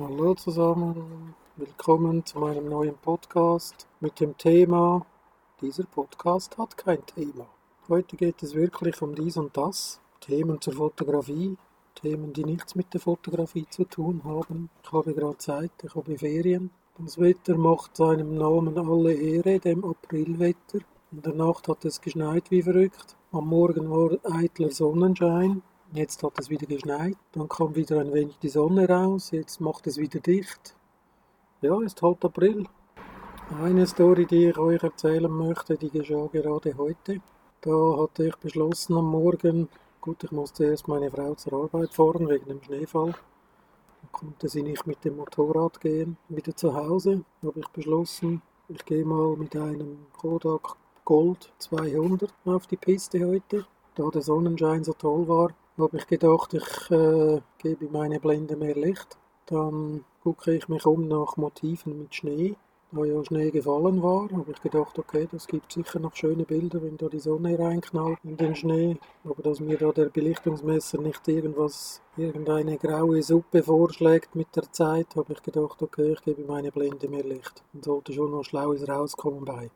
Hallo zusammen, willkommen zu meinem neuen Podcast mit dem Thema Dieser Podcast hat kein Thema. Heute geht es wirklich um dies und das, Themen zur Fotografie, Themen, die nichts mit der Fotografie zu tun haben. Ich habe gerade Zeit, ich habe Ferien. Das Wetter macht seinem Namen alle Ehre, dem Aprilwetter. In der Nacht hat es geschneit wie verrückt. Am Morgen war eitler Sonnenschein. Jetzt hat es wieder geschneit, dann kam wieder ein wenig die Sonne raus, jetzt macht es wieder dicht. Ja, ist halt April. Eine Story, die ich euch erzählen möchte, die geschah gerade heute. Da hatte ich beschlossen am Morgen, gut, ich musste erst meine Frau zur Arbeit fahren wegen dem Schneefall. Dann konnte sie nicht mit dem Motorrad gehen. Wieder zu Hause habe ich beschlossen, ich gehe mal mit einem Kodak Gold 200 auf die Piste heute. Da der Sonnenschein so toll war, habe ich gedacht, ich äh, gebe meine Blende mehr Licht. Dann gucke ich mich um nach Motiven mit Schnee. Da ja Schnee gefallen war, habe ich gedacht, okay, das gibt sicher noch schöne Bilder, wenn da die Sonne reinknallt in den Schnee. Aber dass mir da der Belichtungsmesser nicht irgendwas, irgendeine graue Suppe vorschlägt mit der Zeit, habe ich gedacht, okay, ich gebe meine Blende mehr Licht. Dann sollte schon noch Schlaues rauskommen bei.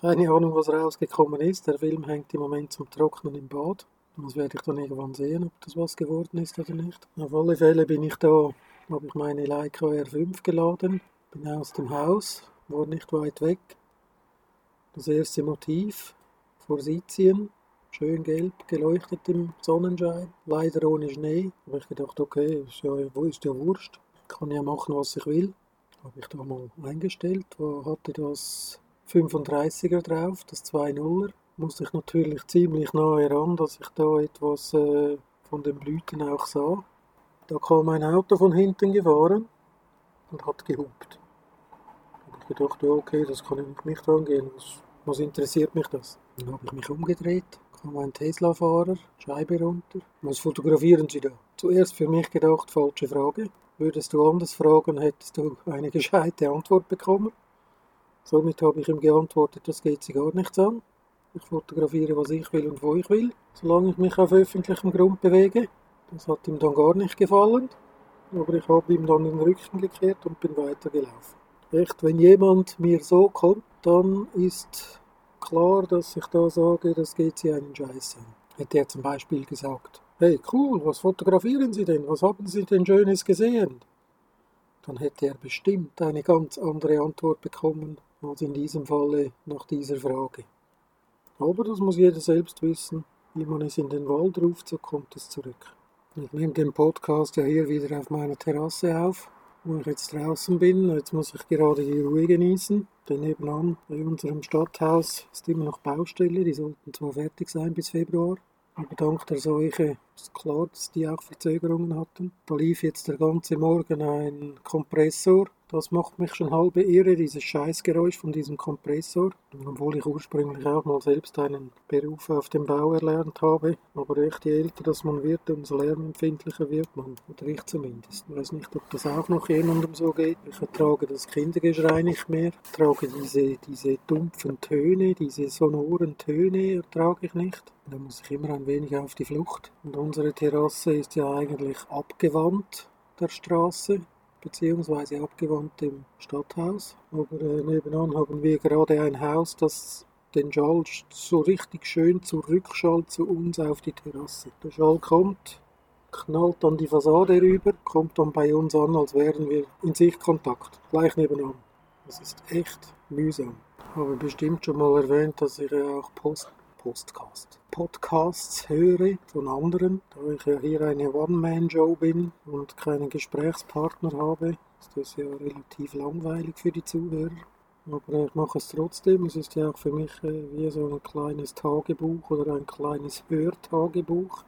Keine Ahnung, was rausgekommen ist. Der Film hängt im Moment zum Trocknen im Bad. Das werde ich dann irgendwann sehen, ob das was geworden ist oder nicht. Auf alle Fälle bin ich da, habe ich meine Leica R5 geladen, bin aus dem Haus, war nicht weit weg. Das erste Motiv, Forsythien, schön gelb, geleuchtet im Sonnenschein, leider ohne Schnee. Habe ich gedacht, okay, ist ja, ist ja Wurscht, ich kann ja machen, was ich will. Habe ich da mal eingestellt, hatte das 35er drauf, das 2.0er muss ich natürlich ziemlich nahe ran, dass ich da etwas äh, von den Blüten auch sah. Da kam ein Auto von hinten gefahren und hat gehupt. Habe ich gedacht, ja, okay, das kann ich nicht angehen. Was, was interessiert mich das? Dann habe ich mich umgedreht, kam ein Tesla-Fahrer, Scheibe runter. Was fotografieren Sie da? Zuerst für mich gedacht, falsche Frage. Würdest du anders fragen, hättest du eine gescheite Antwort bekommen. Somit habe ich ihm geantwortet, das geht Sie gar nichts an. Ich fotografiere, was ich will und wo ich will, solange ich mich auf öffentlichem Grund bewege. Das hat ihm dann gar nicht gefallen, aber ich habe ihm dann den Rücken gekehrt und bin weitergelaufen. Echt, wenn jemand mir so kommt, dann ist klar, dass ich da sage, das geht Sie einen Scheiß an. Hätte er zum Beispiel gesagt, hey cool, was fotografieren Sie denn? Was haben Sie denn Schönes gesehen? Dann hätte er bestimmt eine ganz andere Antwort bekommen als in diesem Falle nach dieser Frage. Aber das muss jeder selbst wissen. Wie man es in den Wald ruft, so kommt es zurück. Ich nehme den Podcast ja hier wieder auf meiner Terrasse auf, wo ich jetzt draußen bin. Jetzt muss ich gerade die Ruhe genießen. Denn nebenan bei unserem Stadthaus ist immer noch Baustelle. Die sollten zwar fertig sein bis Februar. Aber dank der Seuche ist klar, dass die auch Verzögerungen hatten. Da lief jetzt der ganze Morgen ein Kompressor das macht mich schon halb irre, dieses Scheißgeräusch von diesem Kompressor. Obwohl ich ursprünglich auch mal selbst einen Beruf auf dem Bau erlernt habe. Aber echt, je älter das man wird, umso lärmempfindlicher wird man. Oder ich zumindest. Ich weiß nicht, ob das auch noch jemandem so geht. Ich ertrage das Kindergeschrei nicht mehr. Ich ertrage diese, diese dumpfen Töne, diese sonoren Töne ertrage ich nicht. Da muss ich immer ein wenig auf die Flucht. Und unsere Terrasse ist ja eigentlich abgewandt der Straße beziehungsweise abgewandt im Stadthaus. Aber äh, nebenan haben wir gerade ein Haus, das den Schall so richtig schön zurückschallt zu uns auf die Terrasse. Der Schall kommt, knallt dann die Fassade rüber, kommt dann bei uns an, als wären wir in Sichtkontakt, gleich nebenan. Das ist echt mühsam. Ich habe bestimmt schon mal erwähnt, dass ich ja auch Post Podcast. Podcasts höre von anderen, da ich ja hier eine One-Man-Show bin und keinen Gesprächspartner habe, ist das ja relativ langweilig für die Zuhörer. Aber ich mache es trotzdem. Es ist ja auch für mich äh, wie so ein kleines Tagebuch oder ein kleines Hörtagebuch.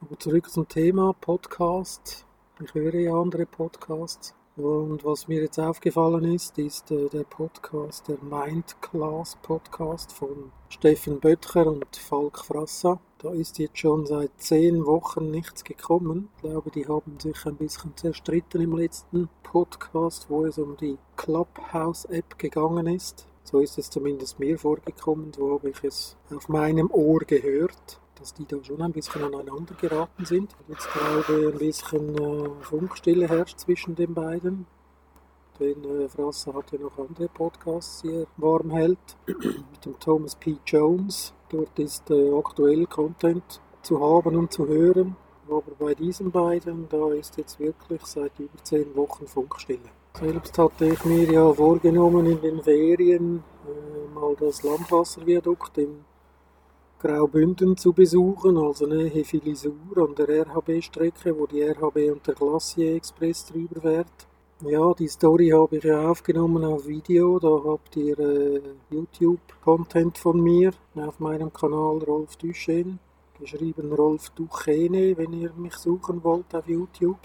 Aber zurück zum Thema Podcast. Ich höre ja andere Podcasts. Und was mir jetzt aufgefallen ist, ist äh, der Podcast, der Mind Class Podcast von Steffen Böttcher und Falk Frassa. Da ist jetzt schon seit zehn Wochen nichts gekommen. Ich glaube, die haben sich ein bisschen zerstritten im letzten Podcast, wo es um die Clubhouse-App gegangen ist. So ist es zumindest mir vorgekommen, so habe ich es auf meinem Ohr gehört. Dass die da schon ein bisschen aneinander geraten sind. Jetzt gerade ein bisschen äh, Funkstille herrscht zwischen den beiden. Denn äh, Frasse hat ja noch andere Podcasts, die er warm hält. Mit dem Thomas P. Jones. Dort ist äh, aktuell Content zu haben und zu hören. Aber bei diesen beiden, da ist jetzt wirklich seit über zehn Wochen Funkstille. Selbst hatte ich mir ja vorgenommen, in den Ferien äh, mal das Landwasserviadukt in Graubünden zu besuchen, also Nähe Filisur an der RHB-Strecke, wo die RHB und der Glacier Express drüber fährt. Ja, die Story habe ich ja aufgenommen auf Video, da habt ihr äh, YouTube-Content von mir auf meinem Kanal Rolf Duchesne geschrieben Rolf Duchene, wenn ihr mich suchen wollt auf YouTube.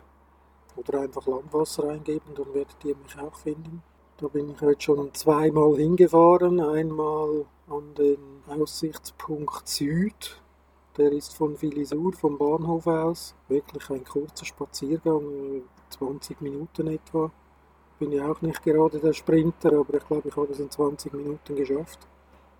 Oder einfach Landwasser eingeben, dann werdet ihr mich auch finden. Da bin ich heute schon zweimal hingefahren. Einmal an den Aussichtspunkt Süd. Der ist von Filisur, vom Bahnhof aus. Wirklich ein kurzer Spaziergang, 20 Minuten etwa. Bin ja auch nicht gerade der Sprinter, aber ich glaube, ich habe es in 20 Minuten geschafft.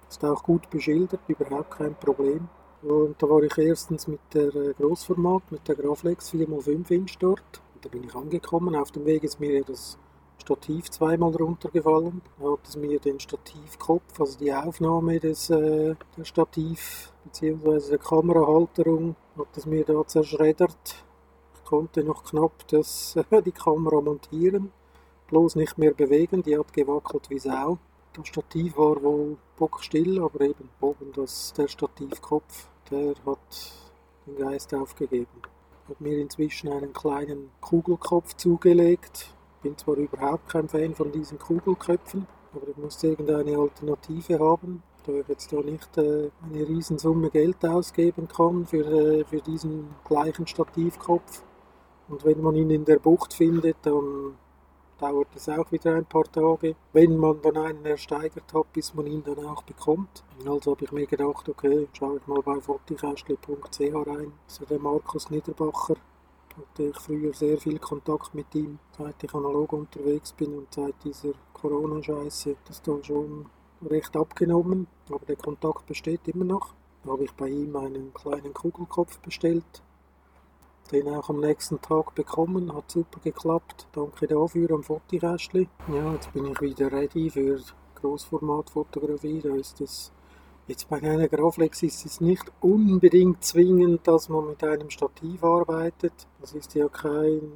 Ist auch gut beschildert, überhaupt kein Problem. Und da war ich erstens mit der äh, Großformat, mit der Graflex 4x5 Inch dort. Da bin ich angekommen. Auf dem Weg ist mir das Stativ zweimal runtergefallen. Da hat es mir den Stativkopf, also die Aufnahme des äh, der Stativ bzw. der Kamerahalterung, hat es mir da zerschreddert. Ich konnte noch knapp das, die Kamera montieren, bloß nicht mehr bewegen. Die hat gewackelt wie Sau. Das Stativ war wohl bockstill, aber eben oben das, der Stativkopf der hat den Geist aufgegeben. Hat mir inzwischen einen kleinen Kugelkopf zugelegt. Bin zwar überhaupt kein Fan von diesen Kugelköpfen, aber ich musste irgendeine Alternative haben, da ich jetzt da nicht äh, eine Riesensumme Geld ausgeben kann für, äh, für diesen gleichen Stativkopf. Und wenn man ihn in der Bucht findet, dann dauert es auch wieder ein paar Tage, wenn man dann einen ersteigert hat, bis man ihn dann auch bekommt. Also habe ich mir gedacht, okay, schaue ich mal bei fotikästli.ch rein. Also der Markus Niederbacher hatte ich früher sehr viel Kontakt mit ihm, seit ich analog unterwegs bin und seit dieser Corona-Scheiße. Das ist da schon recht abgenommen, aber der Kontakt besteht immer noch. Da habe ich bei ihm einen kleinen Kugelkopf bestellt den auch am nächsten Tag bekommen, hat super geklappt. Danke dafür am Fotokästchen. Ja, jetzt bin ich wieder ready für Großformatfotografie. Da ist es Jetzt bei einer Graflex ist es nicht unbedingt zwingend, dass man mit einem Stativ arbeitet. Das ist ja kein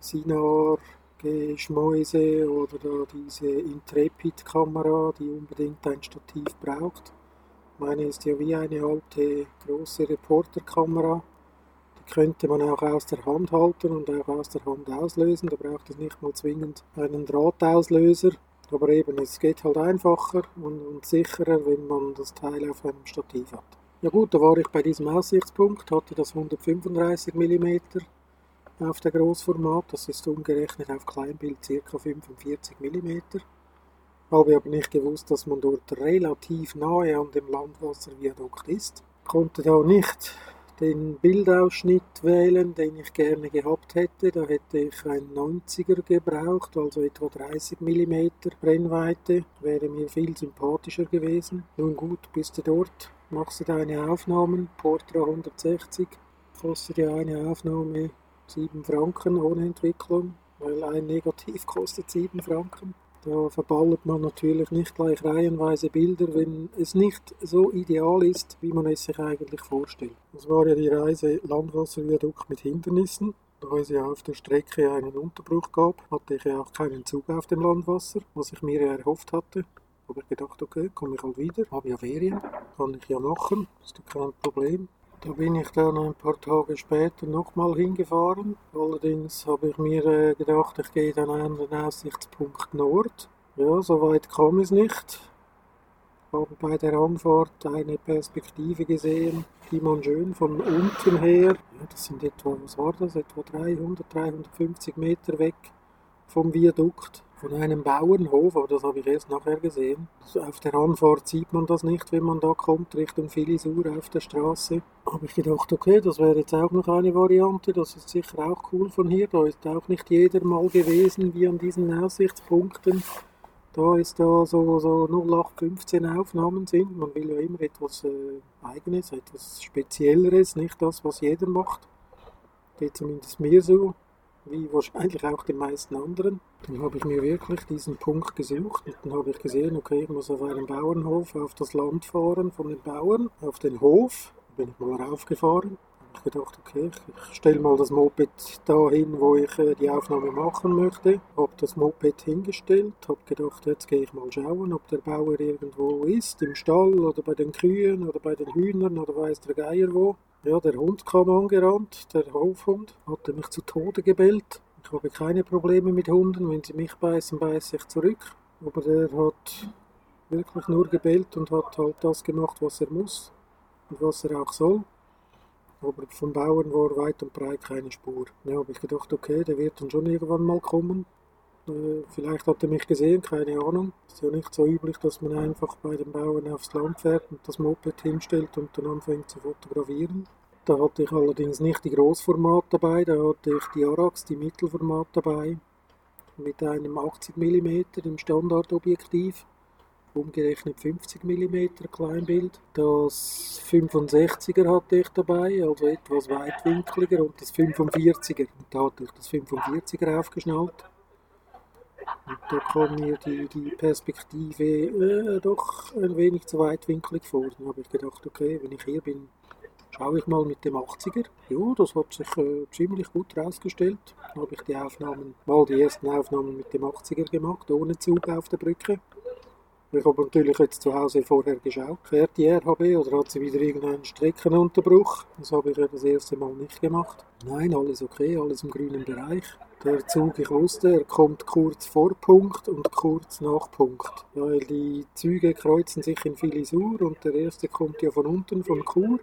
Sinar Geschmäuse oder diese Intrepid-Kamera, die unbedingt ein Stativ braucht. Meine ist ja wie eine alte große Reporterkamera könnte man auch aus der Hand halten und auch aus der Hand auslösen. Da braucht es nicht mal zwingend einen Drahtauslöser. Aber eben, es geht halt einfacher und, und sicherer, wenn man das Teil auf einem Stativ hat. Ja gut, da war ich bei diesem Aussichtspunkt, hatte das 135 mm auf der Großformat, das ist umgerechnet auf Kleinbild ca. 45 mm. Habe aber nicht gewusst, dass man dort relativ nahe an dem Landwasserviadukt ist. Konnte da nicht den Bildausschnitt wählen, den ich gerne gehabt hätte. Da hätte ich einen 90er gebraucht, also etwa 30 mm Brennweite. Wäre mir viel sympathischer gewesen. Nun gut, bist du dort, machst du deine Aufnahmen. Portra 160 kostet ja eine Aufnahme 7 Franken ohne Entwicklung, weil ein Negativ kostet 7 Franken. Da verballert man natürlich nicht gleich reihenweise Bilder, wenn es nicht so ideal ist, wie man es sich eigentlich vorstellt. Das war ja die Reise Landwasserviadukt mit Hindernissen. Da es ja auf der Strecke einen Unterbruch gab, hatte ich ja auch keinen Zug auf dem Landwasser, was ich mir erhofft hatte. Aber ich gedacht, okay, komme ich halt wieder, habe ja Ferien, kann ich ja machen, ist ja kein Problem. Da bin ich dann ein paar Tage später nochmal hingefahren. Allerdings habe ich mir äh, gedacht, ich gehe dann an den Aussichtspunkt Nord. Ja, so weit kam es nicht. Ich habe bei der Anfahrt eine Perspektive gesehen, die man schön von unten her, ja, das sind etwa, was war das, etwa 300, 350 Meter weg vom Viadukt, von einem Bauernhof, aber das habe ich erst nachher gesehen. Auf der Anfahrt sieht man das nicht, wenn man da kommt, Richtung Filisur auf der Straße. Habe ich gedacht, okay, das wäre jetzt auch noch eine Variante, das ist sicher auch cool von hier. Da ist auch nicht jeder mal gewesen, wie an diesen Aussichtspunkten. da ist da so, so 0815 Aufnahmen sind. Man will ja immer etwas äh, Eigenes, etwas Spezielleres, nicht das, was jeder macht. Geht zumindest mir so, wie wahrscheinlich auch den meisten anderen. Dann habe ich mir wirklich diesen Punkt gesucht und dann habe ich gesehen, okay, ich muss auf einen Bauernhof auf das Land fahren von den Bauern, auf den Hof. Bin ich mal raufgefahren ich gedacht, okay, ich stelle mal das Moped da hin, wo ich äh, die Aufnahme machen möchte. Habe das Moped hingestellt, habe gedacht, jetzt gehe ich mal schauen, ob der Bauer irgendwo ist, im Stall oder bei den Kühen oder bei den Hühnern oder weiß der Geier wo. Ja, der Hund kam angerannt, der Hofhund, hatte mich zu Tode gebellt. Ich habe keine Probleme mit Hunden, wenn sie mich beißen, beiße ich zurück. Aber der hat wirklich nur gebellt und hat halt das gemacht, was er muss und was er auch soll aber vom Bauern war weit und breit keine Spur. Ja, habe ich gedacht, okay, der wird dann schon irgendwann mal kommen. Äh, vielleicht hat er mich gesehen, keine Ahnung. Ist ja nicht so üblich, dass man einfach bei den Bauern aufs Land fährt und das Moped hinstellt und dann anfängt zu fotografieren. Da hatte ich allerdings nicht die Großformat dabei, da hatte ich die Arax, die Mittelformat dabei, mit einem 80 mm im Standardobjektiv umgerechnet 50 mm Kleinbild. Das 65er hatte ich dabei, also etwas weitwinkliger und das 45er. Und da hatte ich das 45er aufgeschnallt. Und da kam mir die, die Perspektive äh, doch ein wenig zu weitwinklig vor. Dann habe ich gedacht, okay, wenn ich hier bin, schaue ich mal mit dem 80er. Ja, das hat sich äh, ziemlich gut herausgestellt. Dann habe ich die Aufnahmen, mal die ersten Aufnahmen mit dem 80er gemacht, ohne Zug auf der Brücke. Ich habe natürlich jetzt zu Hause vorher geschaut, fährt die RHB oder hat sie wieder irgendeinen Streckenunterbruch? Das habe ich das erste Mal nicht gemacht. Nein, alles okay, alles im grünen Bereich. Der Zug, ich wusste, er kommt kurz vor Punkt und kurz nach Punkt. Weil die Züge kreuzen sich in Filisur und der erste kommt ja von unten, von Chur.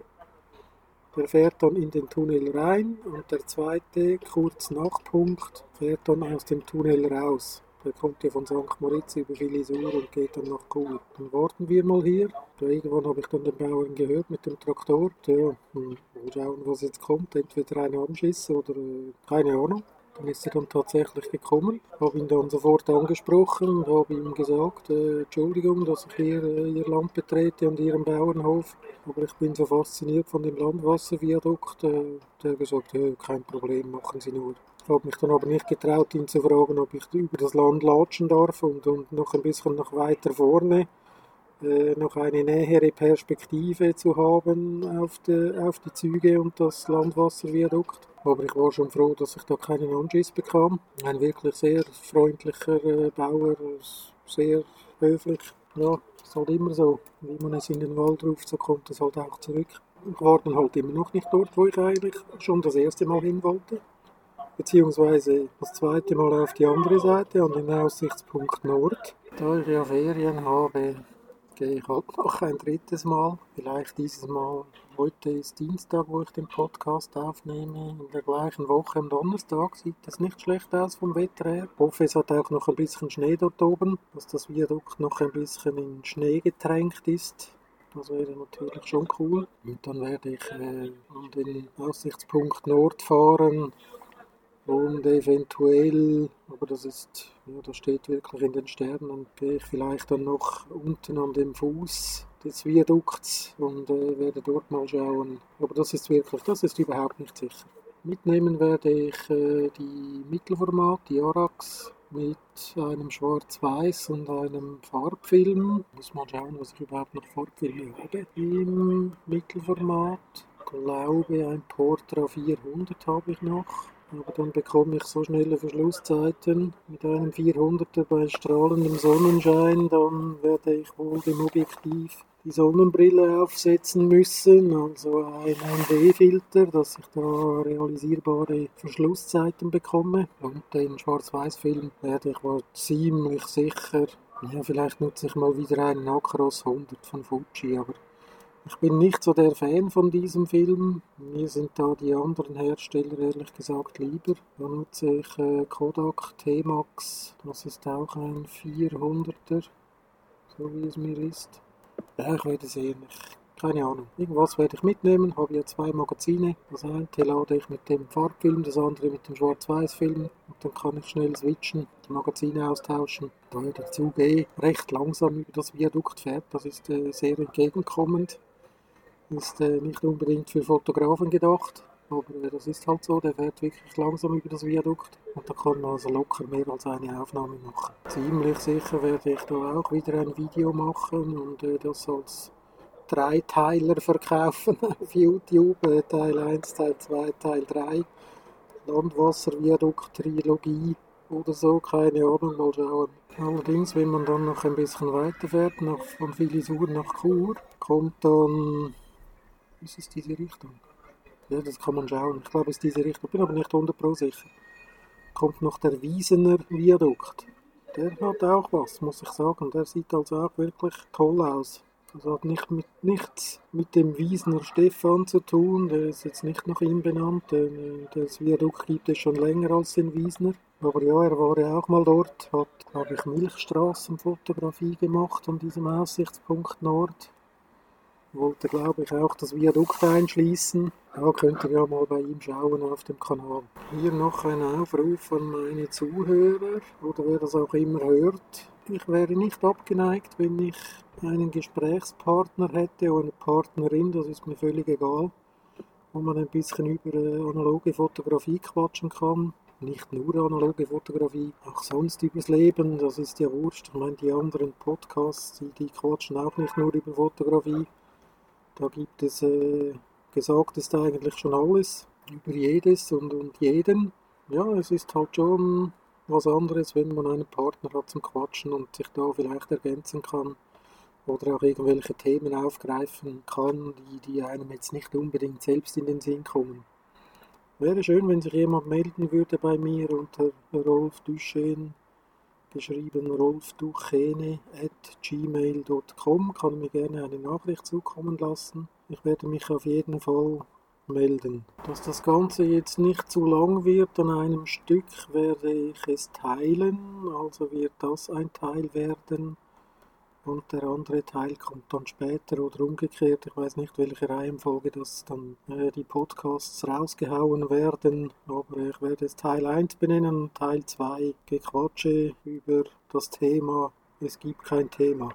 Der fährt dann in den Tunnel rein und der zweite, kurz nach Punkt, fährt dann aus dem Tunnel raus. Der kommt ja von St. Moritz über Filisur und geht dann nach Chur. Dann warten wir mal hier. Da irgendwann habe ich dann den Bauern gehört mit dem Traktor. Ja, mal schauen, was jetzt kommt. Entweder ein Anschiss oder äh, keine Ahnung. Dann ist er dann tatsächlich gekommen, habe ihn dann sofort angesprochen und habe ihm gesagt, äh, Entschuldigung, dass ich hier äh, Ihr Land betrete und Ihren Bauernhof, aber ich bin so fasziniert von dem Landwasserviadukt. Äh, der hat gesagt, äh, kein Problem, machen Sie nur. Ich habe mich dann aber nicht getraut, ihn zu fragen, ob ich über das Land latschen darf und, und noch ein bisschen nach weiter vorne äh, noch eine nähere Perspektive zu haben auf die, auf die Züge und das Landwasserviadukt. Aber ich war schon froh, dass ich da keinen Anschiss bekam. Ein wirklich sehr freundlicher äh, Bauer, sehr höflich. Ja, das ist halt immer so. Wie man es in den Wald ruft, so kommt es halt auch zurück. Ich war dann halt immer noch nicht dort, wo ich eigentlich schon das erste Mal hin wollte beziehungsweise das zweite Mal auf die andere Seite an den Aussichtspunkt Nord. Da ich ja Ferien habe, gehe ich halt noch ein drittes Mal. Vielleicht dieses Mal. Heute ist Dienstag, wo ich den Podcast aufnehme. In der gleichen Woche am Donnerstag sieht es nicht schlecht aus vom Wetter her. Ich hoffe, es hat auch noch ein bisschen Schnee dort oben, dass das Viadukt noch ein bisschen in Schnee getränkt ist. Das wäre natürlich schon cool. Und dann werde ich äh, an den Aussichtspunkt Nord fahren und eventuell, aber das ist, ja, das steht wirklich in den Sternen, gehe ich vielleicht dann noch unten an dem Fuß des Viadukts und äh, werde dort mal schauen. Aber das ist wirklich, das ist überhaupt nicht sicher. Mitnehmen werde ich äh, die Mittelformat, die Arax, mit einem Schwarz-Weiß und einem Farbfilm. Muss mal schauen, was ich überhaupt noch Farbfilme habe. Im Mittelformat glaube ein Portra 400 habe ich noch aber dann bekomme ich so schnelle Verschlusszeiten mit einem 400er bei strahlendem Sonnenschein, dann werde ich wohl dem Objektiv die Sonnenbrille aufsetzen müssen, also ein ND-Filter, dass ich da realisierbare Verschlusszeiten bekomme. Und den Schwarz-Weiß-Film werde ich wohl ziemlich sicher, ja, vielleicht nutze ich mal wieder einen Acros 100 von Fuji, aber ich bin nicht so der Fan von diesem Film. Mir sind da die anderen Hersteller ehrlich gesagt lieber. Da nutze ich äh, Kodak T-Max. Das ist auch ein 400er, so wie es mir ist. Ja, ich werde sehen. Ich keine Ahnung. Irgendwas werde ich mitnehmen. Habe ja zwei Magazine. Das eine lade ich mit dem Farbfilm, das andere mit dem Schwarz-Weiß-Film. Und dann kann ich schnell switchen, die Magazine austauschen. Da der Zug eh recht langsam über das Viadukt fährt, das ist äh, sehr entgegenkommend. Ist äh, nicht unbedingt für Fotografen gedacht. Aber äh, das ist halt so, der fährt wirklich langsam über das Viadukt und da kann man also locker mehr als eine Aufnahme machen. Ziemlich sicher werde ich da auch wieder ein Video machen und äh, das als Dreiteiler verkaufen auf YouTube. Äh, Teil 1, Teil 2, Teil 3. Landwasserviadukt-Trilogie oder so, keine Ahnung, mal schauen. Allerdings, wenn man dann noch ein bisschen weiterfährt, nach, von Filisur nach Chur, kommt dann, ist es diese Richtung? Ja, das kann man schauen. Ich glaube, es ist diese Richtung. Bin aber nicht 100% sicher. Kommt noch der Wiesener Viadukt. Der hat auch was, muss ich sagen. Der sieht also auch wirklich toll aus. Das hat nicht mit, nichts mit dem Wiesener Stefan zu tun. Der ist jetzt nicht nach ihm benannt. Das Viadukt gibt es schon länger als den Wiesner. Aber ja, er war ja auch mal dort. Hat, habe ich Milchstraßenfotografie gemacht an diesem Aussichtspunkt Nord wollte, glaube ich, auch das Viadukt einschließen. Da könnt ihr ja mal bei ihm schauen auf dem Kanal. Hier noch ein Aufruf an meine Zuhörer oder wer das auch immer hört. Ich wäre nicht abgeneigt, wenn ich einen Gesprächspartner hätte oder eine Partnerin, das ist mir völlig egal, wo man ein bisschen über äh, analoge Fotografie quatschen kann. Nicht nur analoge Fotografie, auch sonst übers Leben, das ist ja wurscht. Ich meine, die anderen Podcasts, die, die quatschen auch nicht nur über Fotografie. Da gibt es, äh, gesagt ist eigentlich schon alles über jedes und, und jeden. Ja, es ist halt schon was anderes, wenn man einen Partner hat zum Quatschen und sich da vielleicht ergänzen kann oder auch irgendwelche Themen aufgreifen kann, die, die einem jetzt nicht unbedingt selbst in den Sinn kommen. Wäre schön, wenn sich jemand melden würde bei mir unter Rolf Duchesne geschrieben rolfduchene.gmail.com. Kann mir gerne eine Nachricht zukommen lassen. Ich werde mich auf jeden Fall melden. Dass das Ganze jetzt nicht zu lang wird an einem Stück, werde ich es teilen. Also wird das ein Teil werden und der andere Teil kommt dann später oder umgekehrt. Ich weiß nicht, welche Reihenfolge das dann äh, die Podcasts rausgehauen werden, aber ich werde es Teil 1 benennen und Teil 2 Gequatsche über das Thema Es gibt kein Thema.